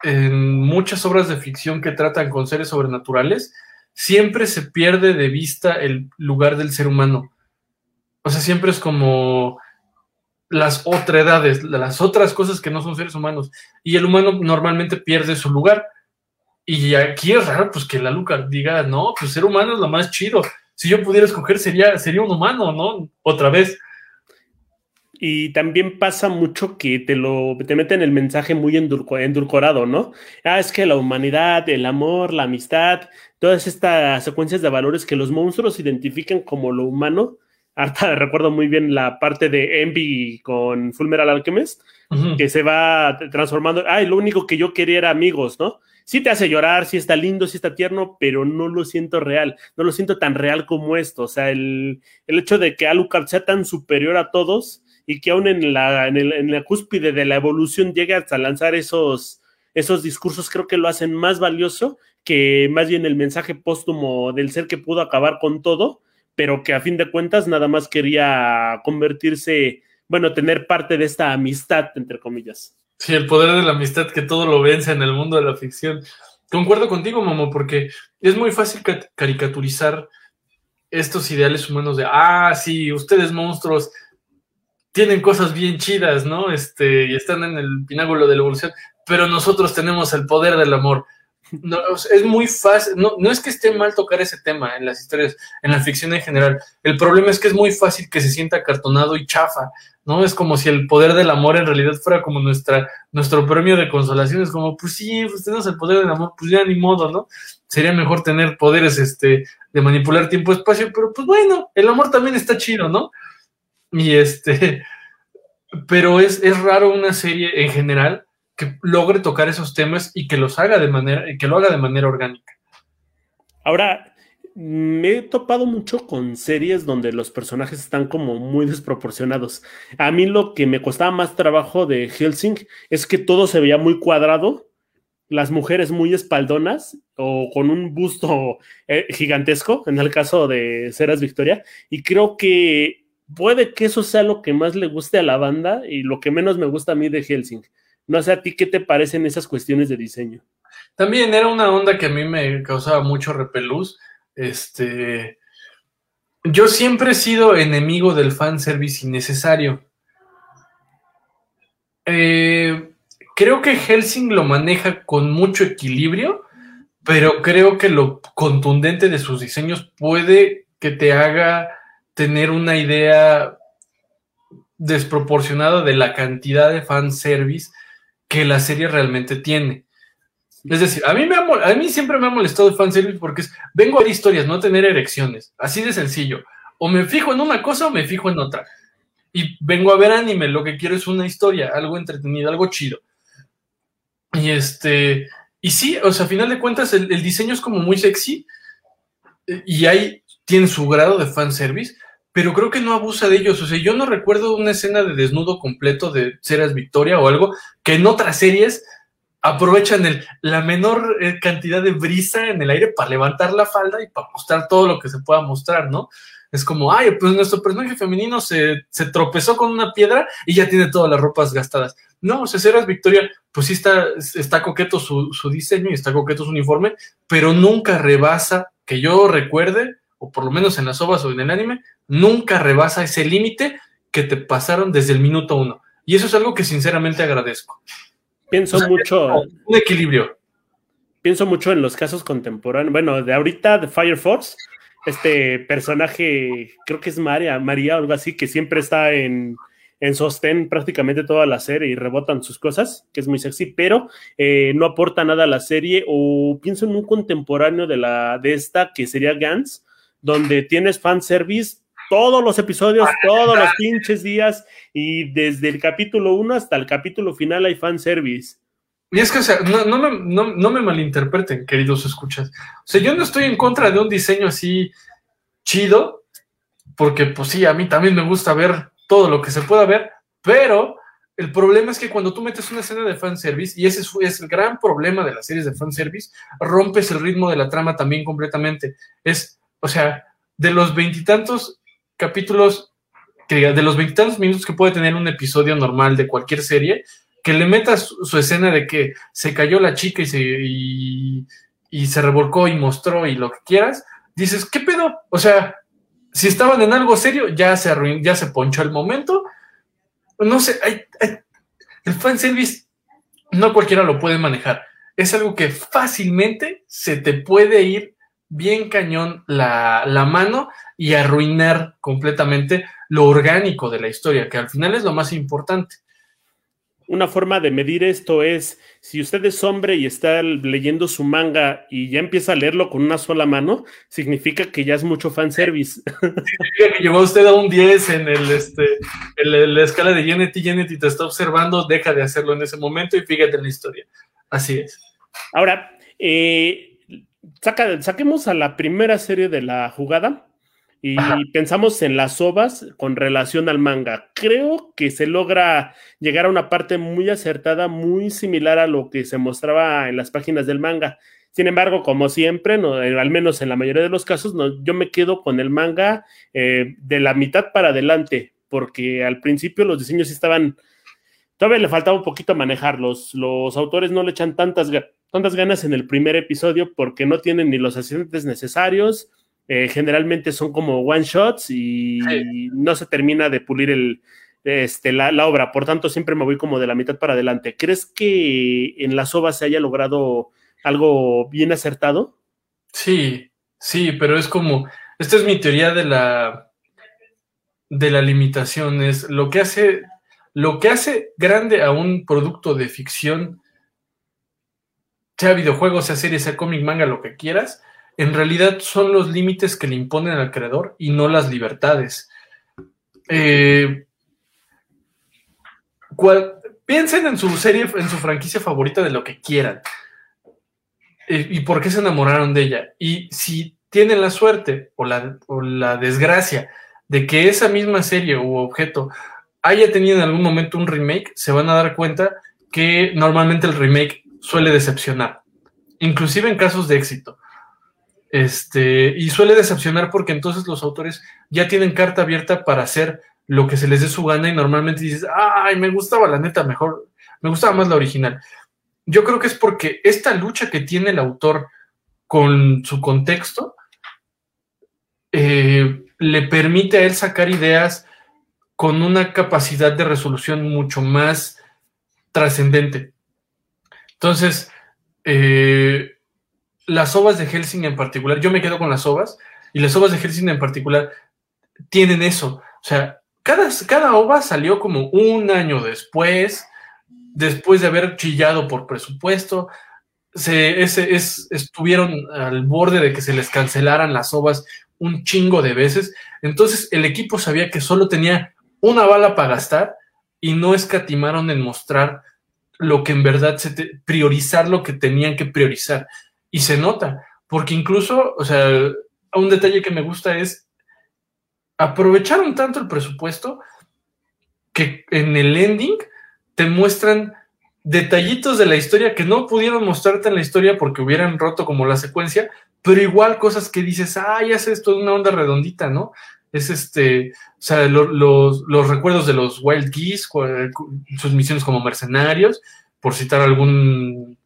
en muchas obras de ficción que tratan con seres sobrenaturales, siempre se pierde de vista el lugar del ser humano. O sea, siempre es como las otredades, las otras cosas que no son seres humanos. Y el humano normalmente pierde su lugar. Y aquí es raro, pues que la Luca diga, no, pues ser humano es lo más chido. Si yo pudiera escoger, sería, sería un humano, ¿no? Otra vez. Y también pasa mucho que te lo te meten el mensaje muy endulcorado, ¿no? Ah, es que la humanidad, el amor, la amistad, todas estas secuencias de valores que los monstruos identifican como lo humano, Harta recuerdo muy bien la parte de Envy con Fullmetal Alchemist, que se va transformando. Ay, lo único que yo quería era amigos, ¿no? Sí te hace llorar, sí está lindo, sí está tierno, pero no lo siento real, no lo siento tan real como esto. O sea, el, el hecho de que Alucard sea tan superior a todos y que aún en la, en, la cúspide de la evolución llegue hasta lanzar esos, esos discursos, creo que lo hacen más valioso que más bien el mensaje póstumo del ser que pudo acabar con todo pero que a fin de cuentas nada más quería convertirse, bueno, tener parte de esta amistad, entre comillas. Sí, el poder de la amistad que todo lo vence en el mundo de la ficción. Concuerdo contigo, Momo, porque es muy fácil caricaturizar estos ideales humanos de, ah, sí, ustedes monstruos tienen cosas bien chidas, ¿no? Este, y están en el pináculo de la evolución, pero nosotros tenemos el poder del amor. No, es muy fácil, no, no es que esté mal tocar ese tema en las historias, en la ficción en general. El problema es que es muy fácil que se sienta cartonado y chafa, ¿no? Es como si el poder del amor en realidad fuera como nuestra, nuestro premio de consolación. Es como, pues sí, pues tenemos el poder del amor, pues ya ni modo, ¿no? Sería mejor tener poderes este, de manipular tiempo-espacio, pero pues bueno, el amor también está chido, ¿no? Y este, pero es, es raro una serie en general que logre tocar esos temas y que los haga de manera, que lo haga de manera orgánica. Ahora, me he topado mucho con series donde los personajes están como muy desproporcionados. A mí lo que me costaba más trabajo de Helsing es que todo se veía muy cuadrado, las mujeres muy espaldonas o con un busto eh, gigantesco, en el caso de Ceras Victoria, y creo que puede que eso sea lo que más le guste a la banda y lo que menos me gusta a mí de Helsing no sé a ti qué te parecen esas cuestiones de diseño. También era una onda que a mí me causaba mucho repelús. Este, yo siempre he sido enemigo del fanservice innecesario. Eh, creo que Helsing lo maneja con mucho equilibrio, pero creo que lo contundente de sus diseños puede que te haga tener una idea desproporcionada de la cantidad de fanservice que la serie realmente tiene. Es decir, a mí, me a mí siempre me ha molestado el fanservice porque es, vengo a ver historias, no a tener erecciones. Así de sencillo. O me fijo en una cosa o me fijo en otra. Y vengo a ver anime, lo que quiero es una historia, algo entretenido, algo chido. Y este, Y sí, o sea, a final de cuentas, el, el diseño es como muy sexy eh, y ahí tiene su grado de fanservice, pero creo que no abusa de ellos. O sea, yo no recuerdo una escena de desnudo completo de Ceras Victoria o algo que en otras series aprovechan la menor eh, cantidad de brisa en el aire para levantar la falda y para mostrar todo lo que se pueda mostrar, ¿no? Es como, ay, pues nuestro personaje femenino se, se tropezó con una piedra y ya tiene todas las ropas gastadas. No, o sea, Ceras Victoria, pues sí está, está coqueto su, diseño y está coqueto su uniforme, pero nunca rebasa, que yo recuerde, o por lo menos en las ovas o en el anime, nunca rebasa ese límite que te pasaron desde el minuto uno. Y eso es algo que sinceramente agradezco. Pienso O sea, mucho, Un equilibrio. pienso mucho en los casos contemporáneos. Bueno, de ahorita de Fire Force, este personaje, creo que es María, María o algo así, que siempre está en, en sostén prácticamente toda la serie y rebotan sus cosas, que es muy sexy, pero eh, no aporta nada a la serie. O pienso en un contemporáneo de la de esta que sería Gans, donde tienes fanservice todos los episodios, todos los pinches días, y desde el capítulo 1 hasta el capítulo final hay fanservice. Y es que, o sea, no, no me, no- no me malinterpreten, queridos escuchas. O sea, yo no estoy en contra de un diseño así chido, porque pues sí, a mí también me gusta ver todo lo que se pueda ver, pero el problema es que cuando tú metes una escena de fanservice, y ese es, es el gran problema de las series de fanservice, rompes el ritmo de la trama también completamente. Es, o sea, de los veintitantos capítulos, que de los veintitantos minutos que puede tener un episodio normal de cualquier serie, que le metas su, escena de que se cayó la chica y se, y, y se revolcó y mostró y lo que quieras, dices, ¿qué pedo? O sea, si estaban en algo serio, ya se arruinó, ya se ponchó el momento. No sé, hay, hay- el fanservice no cualquiera lo puede manejar. Es algo que fácilmente se te puede ir bien cañón la, la mano y arruinar completamente lo orgánico de la historia, que al final es lo más importante. Una forma de medir esto es, si usted es hombre y está leyendo su manga y ya empieza a leerlo con una sola mano, significa que ya es mucho fanservice. Significa que llegó usted a un 10 en el este en la, la escala de Genetti, Genetti te está observando, deja de hacerlo en ese momento y fíjate en la historia. Así es. Ahora, eh, saca- saquemos a la primera serie de la jugada y Ajá. pensamos en las ovas con relación al manga. Creo que se logra llegar a una parte muy acertada, muy similar a lo que se mostraba en las páginas del manga. Sin embargo, como siempre, no, al menos en la mayoría de los casos, no, yo me quedo con el manga eh, de la mitad para adelante, porque al principio los diseños estaban, todavía le faltaba un poquito manejarlos. Los autores no le echan tantas, tantas ganas en el primer episodio porque no tienen ni los asistentes necesarios. eh, generalmente son como one shots y Sí. no se termina de pulir el, este, la, la obra. Por tanto, siempre me voy como de la mitad para adelante. ¿Crees que en las ovas se haya logrado algo bien acertado? Sí, sí, pero es como, esta es mi teoría de la de la limitación, es lo que hace, lo que hace grande a un producto de ficción, sea videojuego, sea serie, sea cómic, manga, lo que quieras, en realidad son los límites que le imponen al creador y no las libertades. Eh, piensen en su serie, en su franquicia favorita de lo que quieran eh, y por qué se enamoraron de ella. Y si tienen la suerte o la, o la desgracia de que esa misma serie u objeto haya tenido en algún momento un remake, se van a dar cuenta que normalmente el remake suele decepcionar, inclusive en casos de éxito. Este, y suele decepcionar porque entonces los autores ya tienen carta abierta para hacer lo que se les dé su gana y normalmente dices, ay, me gustaba la neta mejor, me gustaba más la original. Yo creo que es porque esta lucha que tiene el autor con su contexto eh, le permite a él sacar ideas con una capacidad de resolución mucho más trascendente. Entonces, eh, las ovas de Helsing en particular, yo me quedo con las ovas, y las ovas de Helsing en particular tienen eso. O sea, cada, cada ova salió como un año después, después de haber chillado por presupuesto, se, es, estuvieron al borde de que se les cancelaran las ovas un chingo de veces. Entonces el equipo sabía que solo tenía una bala para gastar y no escatimaron en mostrar lo que en verdad se te, priorizar lo que tenían que priorizar. Y se nota, porque incluso, o sea, un detalle que me gusta es aprovecharon tanto el presupuesto que en el ending te muestran detallitos de la historia que no pudieron mostrarte en la historia porque hubieran roto como la secuencia, pero igual cosas que dices, ah, ya sé esto de una onda redondita, ¿no? Es este, o sea, los, recuerdos de los Wild Geese, sus misiones como mercenarios, por citar algún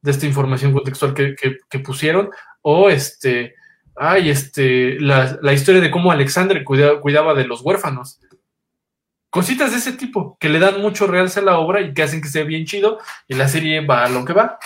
de esta información contextual que, pusieron, o este, ay, este, la, historia de cómo Alexandre cuidaba, cuidaba de los huérfanos. Cositas de ese tipo que le dan mucho realce a la obra y que hacen que sea bien chido y la serie va a lo que va.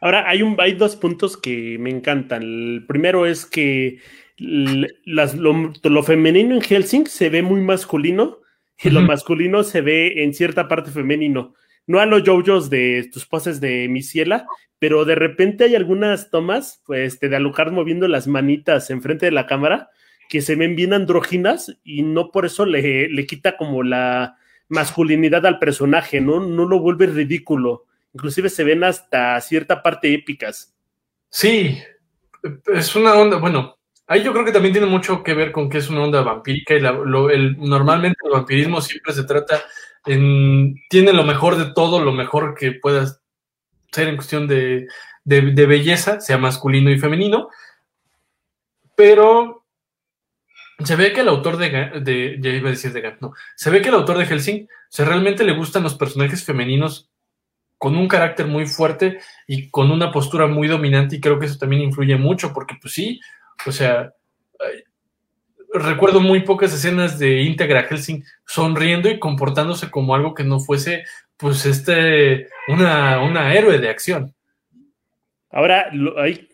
Ahora, hay, un, hay dos puntos que me encantan. El primero es que lo, femenino en Helsing se ve muy masculino y lo masculino se ve en cierta parte femenino. No a los JoJo's de tus poses de Misiela, pero de repente hay algunas tomas pues, de Alucard moviendo las manitas enfrente de la cámara que se ven bien andróginas y no por eso le, le quita como la masculinidad al personaje, ¿no? No lo vuelve ridículo inclusive se ven hasta cierta parte épicas. Sí, es una onda, bueno, ahí yo creo que también tiene mucho que ver con que es una onda vampírica y el, normalmente el vampirismo siempre se trata en, tiene lo mejor de todo, lo mejor que puedas ser en cuestión de, belleza, sea masculino y femenino, pero se ve que el autor de, de, ya iba a decir de no, se ve que el autor de Helsing, o realmente le gustan los personajes femeninos con un carácter muy fuerte y con una postura muy dominante y creo que eso también influye mucho porque pues sí, o sea, recuerdo muy pocas escenas de Integra Helsing sonriendo y comportándose como algo que no fuese pues este, una, una héroe de acción. Ahora hay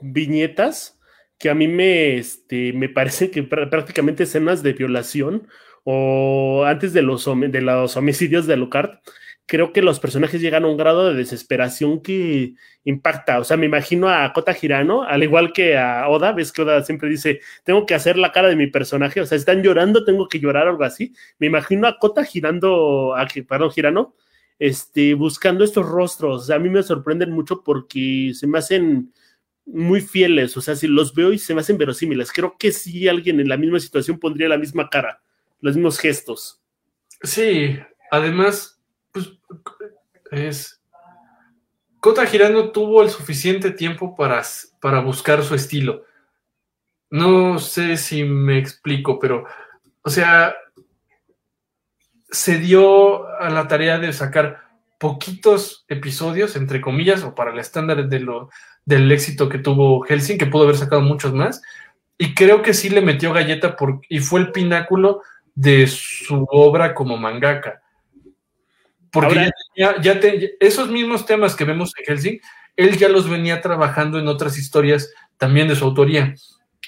viñetas que a mí me, este, me parece que prácticamente escenas de violación o antes de los, de los homicidios de Lucard creo que los personajes llegan a un grado de desesperación que impacta. O sea, me imagino a Kota Girano, al igual que a Oda, ves que Oda siempre dice, tengo que hacer la cara de mi personaje, o sea, están llorando, tengo que llorar, algo así. Me imagino a Kota girando, a, perdón, Girano, este, buscando estos rostros. A mí me sorprenden mucho porque se me hacen muy fieles, o sea, si los veo y se me hacen verosímiles. Creo que si alguien en la misma situación pondría la misma cara, los mismos gestos. Sí, además pues, es... Kota Girano tuvo el suficiente tiempo para, para buscar su estilo. No sé si me explico, pero, o sea, se dio a la tarea de sacar poquitos episodios, entre comillas, o para el estándar de lo, del éxito que tuvo Helsing, que pudo haber sacado muchos más, y creo que sí le metió galleta y fue el pináculo de su obra como mangaka. Porque ya, esos mismos temas que vemos en Helsing, él ya los venía trabajando en otras historias también de su autoría.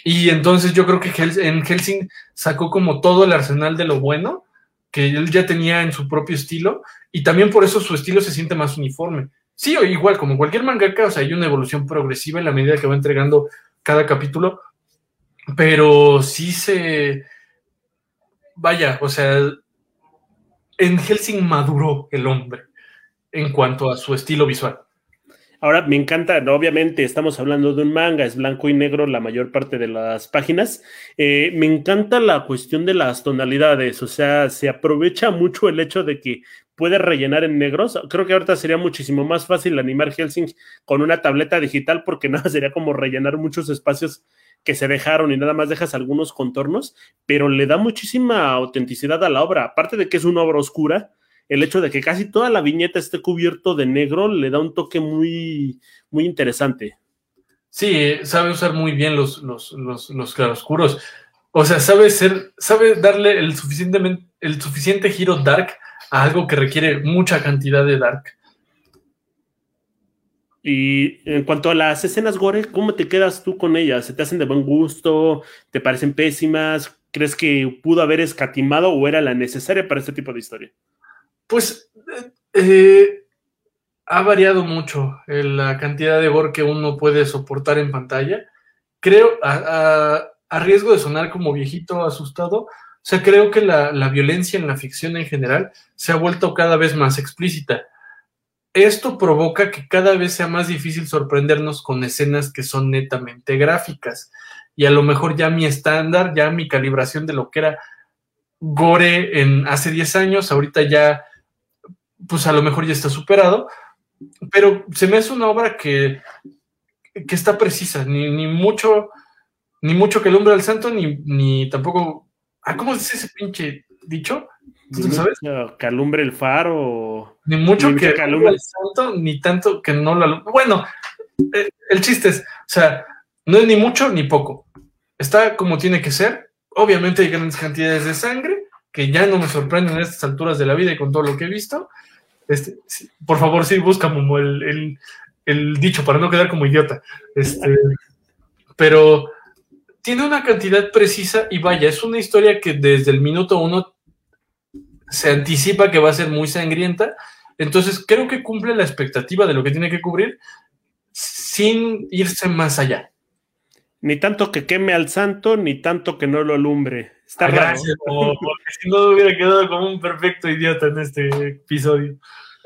Y entonces yo creo que en Helsing sacó como todo el arsenal de lo bueno que él ya tenía en su propio estilo y también por eso su estilo se siente más uniforme. Sí, o igual, como cualquier mangaka, o sea, hay una evolución progresiva en la medida que va entregando cada capítulo, pero sí se... Vaya, o sea, en Helsing maduró el hombre en cuanto a su estilo visual. Ahora, me encanta, obviamente estamos hablando de un manga, es blanco y negro la mayor parte de las páginas. Eh, me encanta la cuestión de las tonalidades, o sea, se aprovecha mucho el hecho de que puede rellenar en negros. Creo que ahorita sería muchísimo más fácil animar Helsing con una tableta digital porque nada, sería como rellenar muchos espacios que se dejaron y nada más dejas algunos contornos, pero le da muchísima autenticidad a la obra. Aparte de que es una obra oscura, el hecho de que casi toda la viñeta esté cubierto de negro le da un toque muy, muy interesante. Sí, sabe usar muy bien los, los, los, los claroscuros. O sea, sabe ser, sabe darle el, suficientemente, el suficiente giro dark a algo que requiere mucha cantidad de dark. Y en cuanto a las escenas gore, ¿cómo te quedas tú con ellas? ¿Se te hacen de buen gusto? ¿Te parecen pésimas? ¿Crees que pudo haber escatimado o era la necesaria para este tipo de historia? Pues eh, ha variado mucho la cantidad de gore que uno puede soportar en pantalla. Creo, a, riesgo de sonar como viejito asustado, o sea, creo que la, la, violencia en la ficción en general se ha vuelto cada vez más explícita. Esto provoca que cada vez sea más difícil sorprendernos con escenas que son netamente gráficas. Y a lo mejor ya mi estándar, ya mi calibración de lo que era gore en hace 10 años, ahorita ya, pues a lo mejor ya está superado, pero se me hace una obra que, que está precisa, ni, ni, mucho, ni mucho que el hombre al santo, ni, ni tampoco, ah, ¿cómo dice ese pinche dicho? ¿Tú sabes? Calumbre el faro. Ni mucho que calumbre el santo, ni tanto que no la... Bueno, el, el chiste es, o sea, no es ni mucho ni poco. Está como tiene que ser. Obviamente hay grandes cantidades de sangre, que ya no me sorprenden a estas alturas de la vida y con todo lo que he visto. Este, por favor, sí, busca como el, el, el, dicho para no quedar como idiota. Este, pero tiene una cantidad precisa y vaya, es una historia que desde el minuto uno se anticipa que va a ser muy sangrienta. Entonces creo que cumple la expectativa de lo que tiene que cubrir sin irse más allá. Ni tanto que queme al santo, ni tanto que no lo alumbre. Está ah, Gracias, porque si no hubiera quedado como un perfecto idiota en este episodio.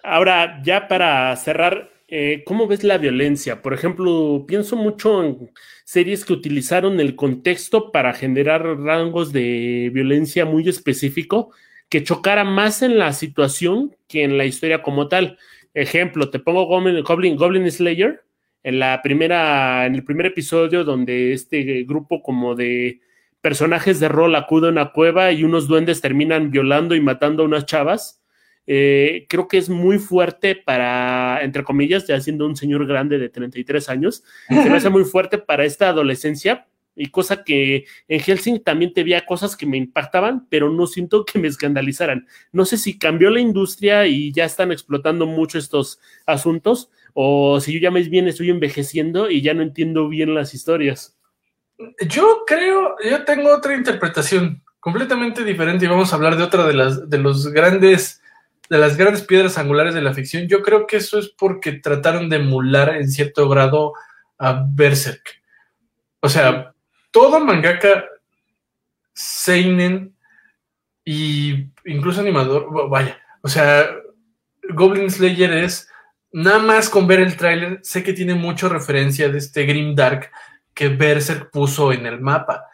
Ahora, ya para cerrar, eh, ¿cómo ves la violencia? Por ejemplo, pienso mucho en series que utilizaron el contexto para generar rangos de violencia muy específico que chocara más en la situación que en la historia como tal. Ejemplo, te pongo Goblin, Goblin Slayer, en la primera, en el primer episodio donde este grupo como de personajes de rol acude a una cueva y unos duendes terminan violando y matando a unas chavas. Eh, creo que es muy fuerte para, entre comillas, ya siendo un señor grande de 33 años, se me hace muy fuerte para esta adolescencia y cosa que en Helsing también te veía cosas que me impactaban, pero no siento que me escandalizaran. No sé si cambió la industria y ya están explotando mucho estos asuntos, o si yo ya más bien estoy envejeciendo y ya no entiendo bien las historias. Yo creo, yo tengo otra interpretación completamente diferente y vamos a hablar de otra de las de los grandes de las grandes piedras angulares de la ficción. Yo creo que eso es porque trataron de emular en cierto grado a Berserk. O sea, todo mangaka seinen y incluso animador, vaya, o sea, Goblin Slayer es nada más con ver el tráiler, sé que tiene mucha referencia de este Grim Dark que Berserk puso en el mapa.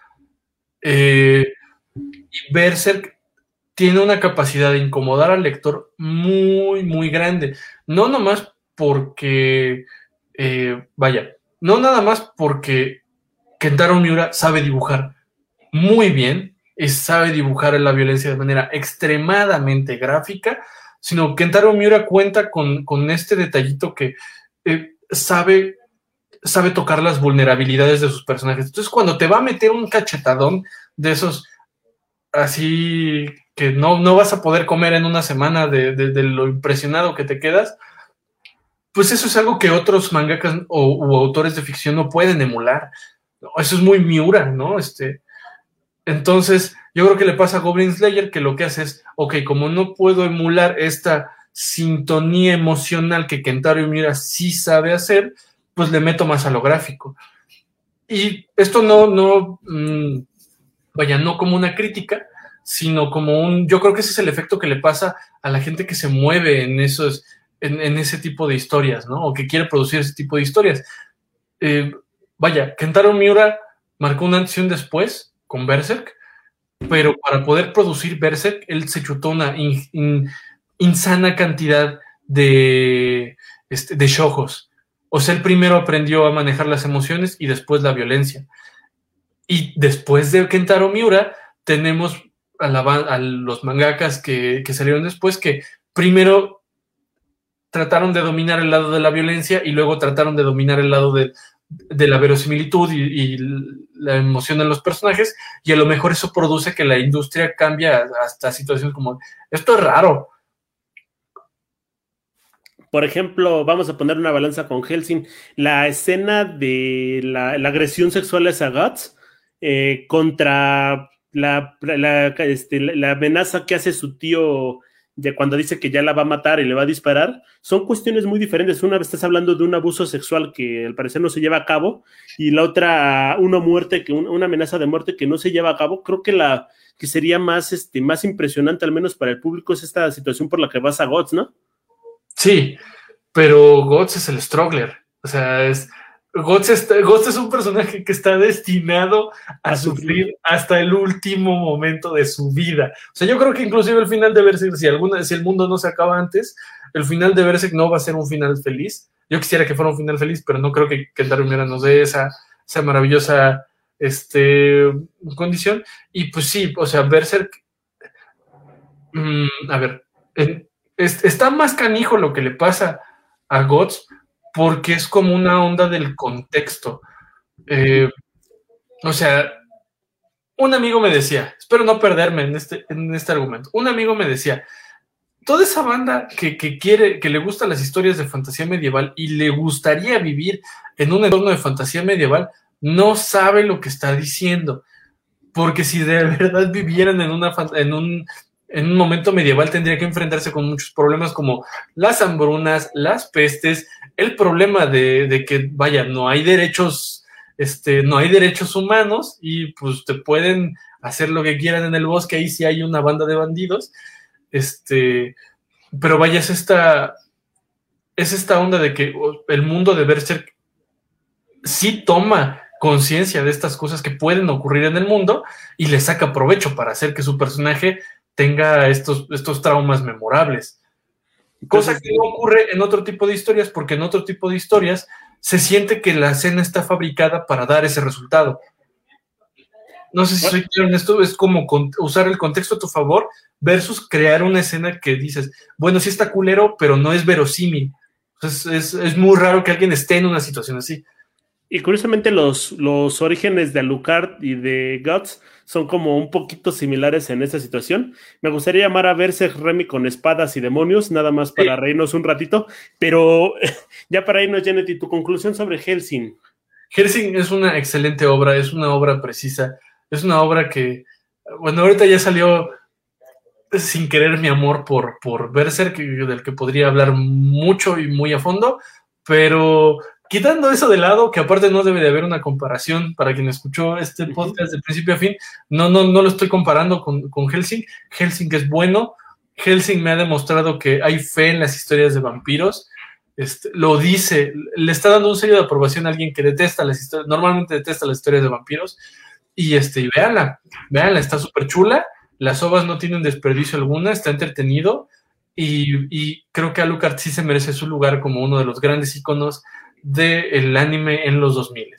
Eh, y Berserk tiene una capacidad de incomodar al lector muy, muy grande. No nomás porque, eh, vaya, no nada más porque Kentaro Miura sabe dibujar muy bien y sabe dibujar la violencia de manera extremadamente gráfica, sino Kentaro Miura cuenta con, este detallito que eh, sabe, sabe tocar las vulnerabilidades de sus personajes. Entonces, cuando te va a meter un cachetadón de esos así que no, no vas a poder comer en una semana de, lo impresionado que te quedas, pues eso es algo que otros mangakas o autores de ficción no pueden emular. Eso es muy Miura, ¿no? Este, entonces, yo creo que le pasa a Goblin Slayer que lo que hace es, ok, como no puedo emular esta sintonía emocional que Kentaro Miura sí sabe hacer, pues le meto más a lo gráfico. Y esto no, no, mmm, vaya, no como una crítica, sino como un, yo creo que ese es el efecto que le pasa a la gente que se mueve en esos, en, en ese tipo de historias, ¿no? O que quiere producir ese tipo de historias. Eh, vaya, Kentaro Miura marcó una antes y un después con Berserk, pero para poder producir Berserk, él se chutó una insana cantidad de, este, de. O sea, él primero aprendió a manejar las emociones y después la violencia. Y después de Kentaro Miura, tenemos a, a los mangakas que, que salieron después que primero trataron de dominar el lado de la violencia y luego trataron de dominar el lado de, de la verosimilitud y, la emoción de los personajes, y a lo mejor eso produce que la industria cambie hasta situaciones como, esto es raro. Por ejemplo, vamos a poner una balanza con Helsing, la escena de la, agresión sexual a Guts eh, contra la, este, la, amenaza que hace su tío de cuando dice que ya la va a matar y le va a disparar, son cuestiones muy diferentes. Una vez estás hablando de un abuso sexual que al parecer no se lleva a cabo y la otra una muerte que una amenaza de muerte que no se lleva a cabo. Creo que la que sería más este más impresionante al menos para el público es esta situación por la que vas a GOTS, ¿no? Sí. pero Guts es el struggler. O sea, es, Guts, es un personaje que está destinado a, sufrir hasta el último momento de su vida. O sea, yo creo que inclusive el final de Berserk, si, alguna, si el mundo no se acaba antes, el final de Berserk no va a ser un final feliz. Yo quisiera que fuera un final feliz, pero no creo que, que Darwin nos dé esa, esa maravillosa este, condición. Y pues sí, o sea, Berserk, mm, a ver, está más canijo lo que le pasa a Gods porque es como una onda del contexto. Eh, o sea, un amigo me decía, espero no perderme en este, en este argumento, un amigo me decía, toda esa banda que, que, quiere, que le gustan las historias de fantasía medieval y le gustaría vivir en un entorno de fantasía medieval, no sabe lo que está diciendo. Porque si de verdad vivieran en, una, en, un, en un momento medieval, tendría que enfrentarse con muchos problemas como las hambrunas, las pestes, el problema de, que, vaya, no hay derechos, este, no hay derechos humanos y pues te pueden hacer lo que quieran en el bosque, ahí sí hay una banda de bandidos. Este, pero vaya, es esta, es esta onda de que el mundo de Berserk sí toma conciencia de estas cosas que pueden ocurrir en el mundo y le saca provecho para hacer que su personaje tenga estos, estos traumas memorables. Cosa que no ocurre en otro tipo de historias, porque en otro tipo de historias se siente que la escena está fabricada para dar ese resultado. No sé si soy claro en esto, es como usar el contexto a tu favor versus crear una escena que dices, bueno, sí está culero, pero no es verosímil. Es, es, es muy raro que alguien esté en una situación así. Y curiosamente los, los orígenes de Alucard y de Guts son como un poquito similares en esta situación. Me gustaría llamar a verse Remy con espadas y demonios, nada más para reírnos un ratito, pero ya para irnos, Janet, y tu conclusión sobre Helsing. Helsing es una excelente obra, es una obra precisa, es una obra que, bueno, ahorita ya salió sin querer mi amor por, por Berserk, del que podría hablar mucho y muy a fondo, pero quitando eso de lado, que aparte no debe de haber una comparación para quien escuchó este podcast de principio a fin, no, no, no lo estoy comparando con, con Helsing. Helsing es bueno. Helsing me ha demostrado que hay fe en las historias de vampiros. Este, lo dice, le está dando un sello de aprobación a alguien que detesta las historias, normalmente detesta las historias de vampiros. Y este, y véanla, véanla, está súper chula. Las ovas no tienen desperdicio alguna, está entretenido. Y, y creo que Alucard sí se merece su lugar como uno de los grandes iconos del anime en los 2000.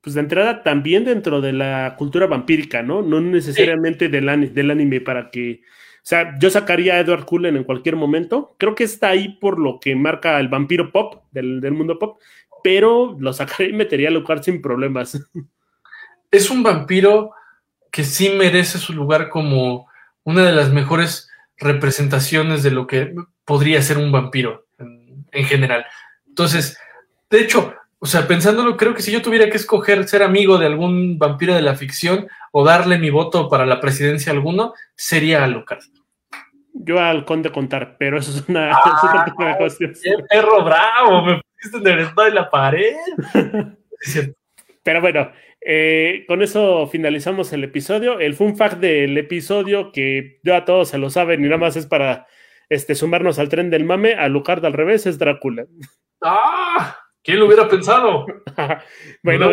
Pues de entrada también dentro de la cultura vampírica, ¿no? No necesariamente del, del anime para que... O sea, yo sacaría a Edward Cullen en cualquier momento. Creo que está ahí por lo que marca el vampiro pop del, mundo pop, pero lo sacaría y metería a lugar sin problemas. Es un vampiro que sí merece su lugar como una de las mejores representaciones de lo que podría ser un vampiro en general. Entonces, de hecho, o sea, pensándolo, creo que si yo tuviera que escoger ser amigo de algún vampiro de la ficción o darle mi voto para la presidencia a alguno, sería Alucard. Yo al conde contar, pero eso es una ah, ¡Qué perro bravo! Me pusiste en el de la pared. pero bueno, eh, con eso finalizamos el episodio. El fun fact del episodio, que yo a todos se lo saben y nada más es para este, sumarnos al tren del mame, Alucard al revés es Drácula. ¡Ah! ¿Quién lo hubiera pensado? bueno,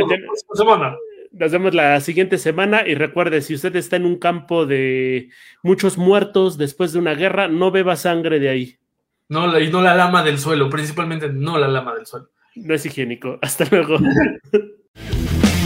nos vemos la siguiente semana y recuerde, si usted está en un campo de muchos muertos después de una guerra, no beba sangre de ahí. No, y no la lama del suelo, principalmente no la lama del suelo. No es higiénico. Hasta luego.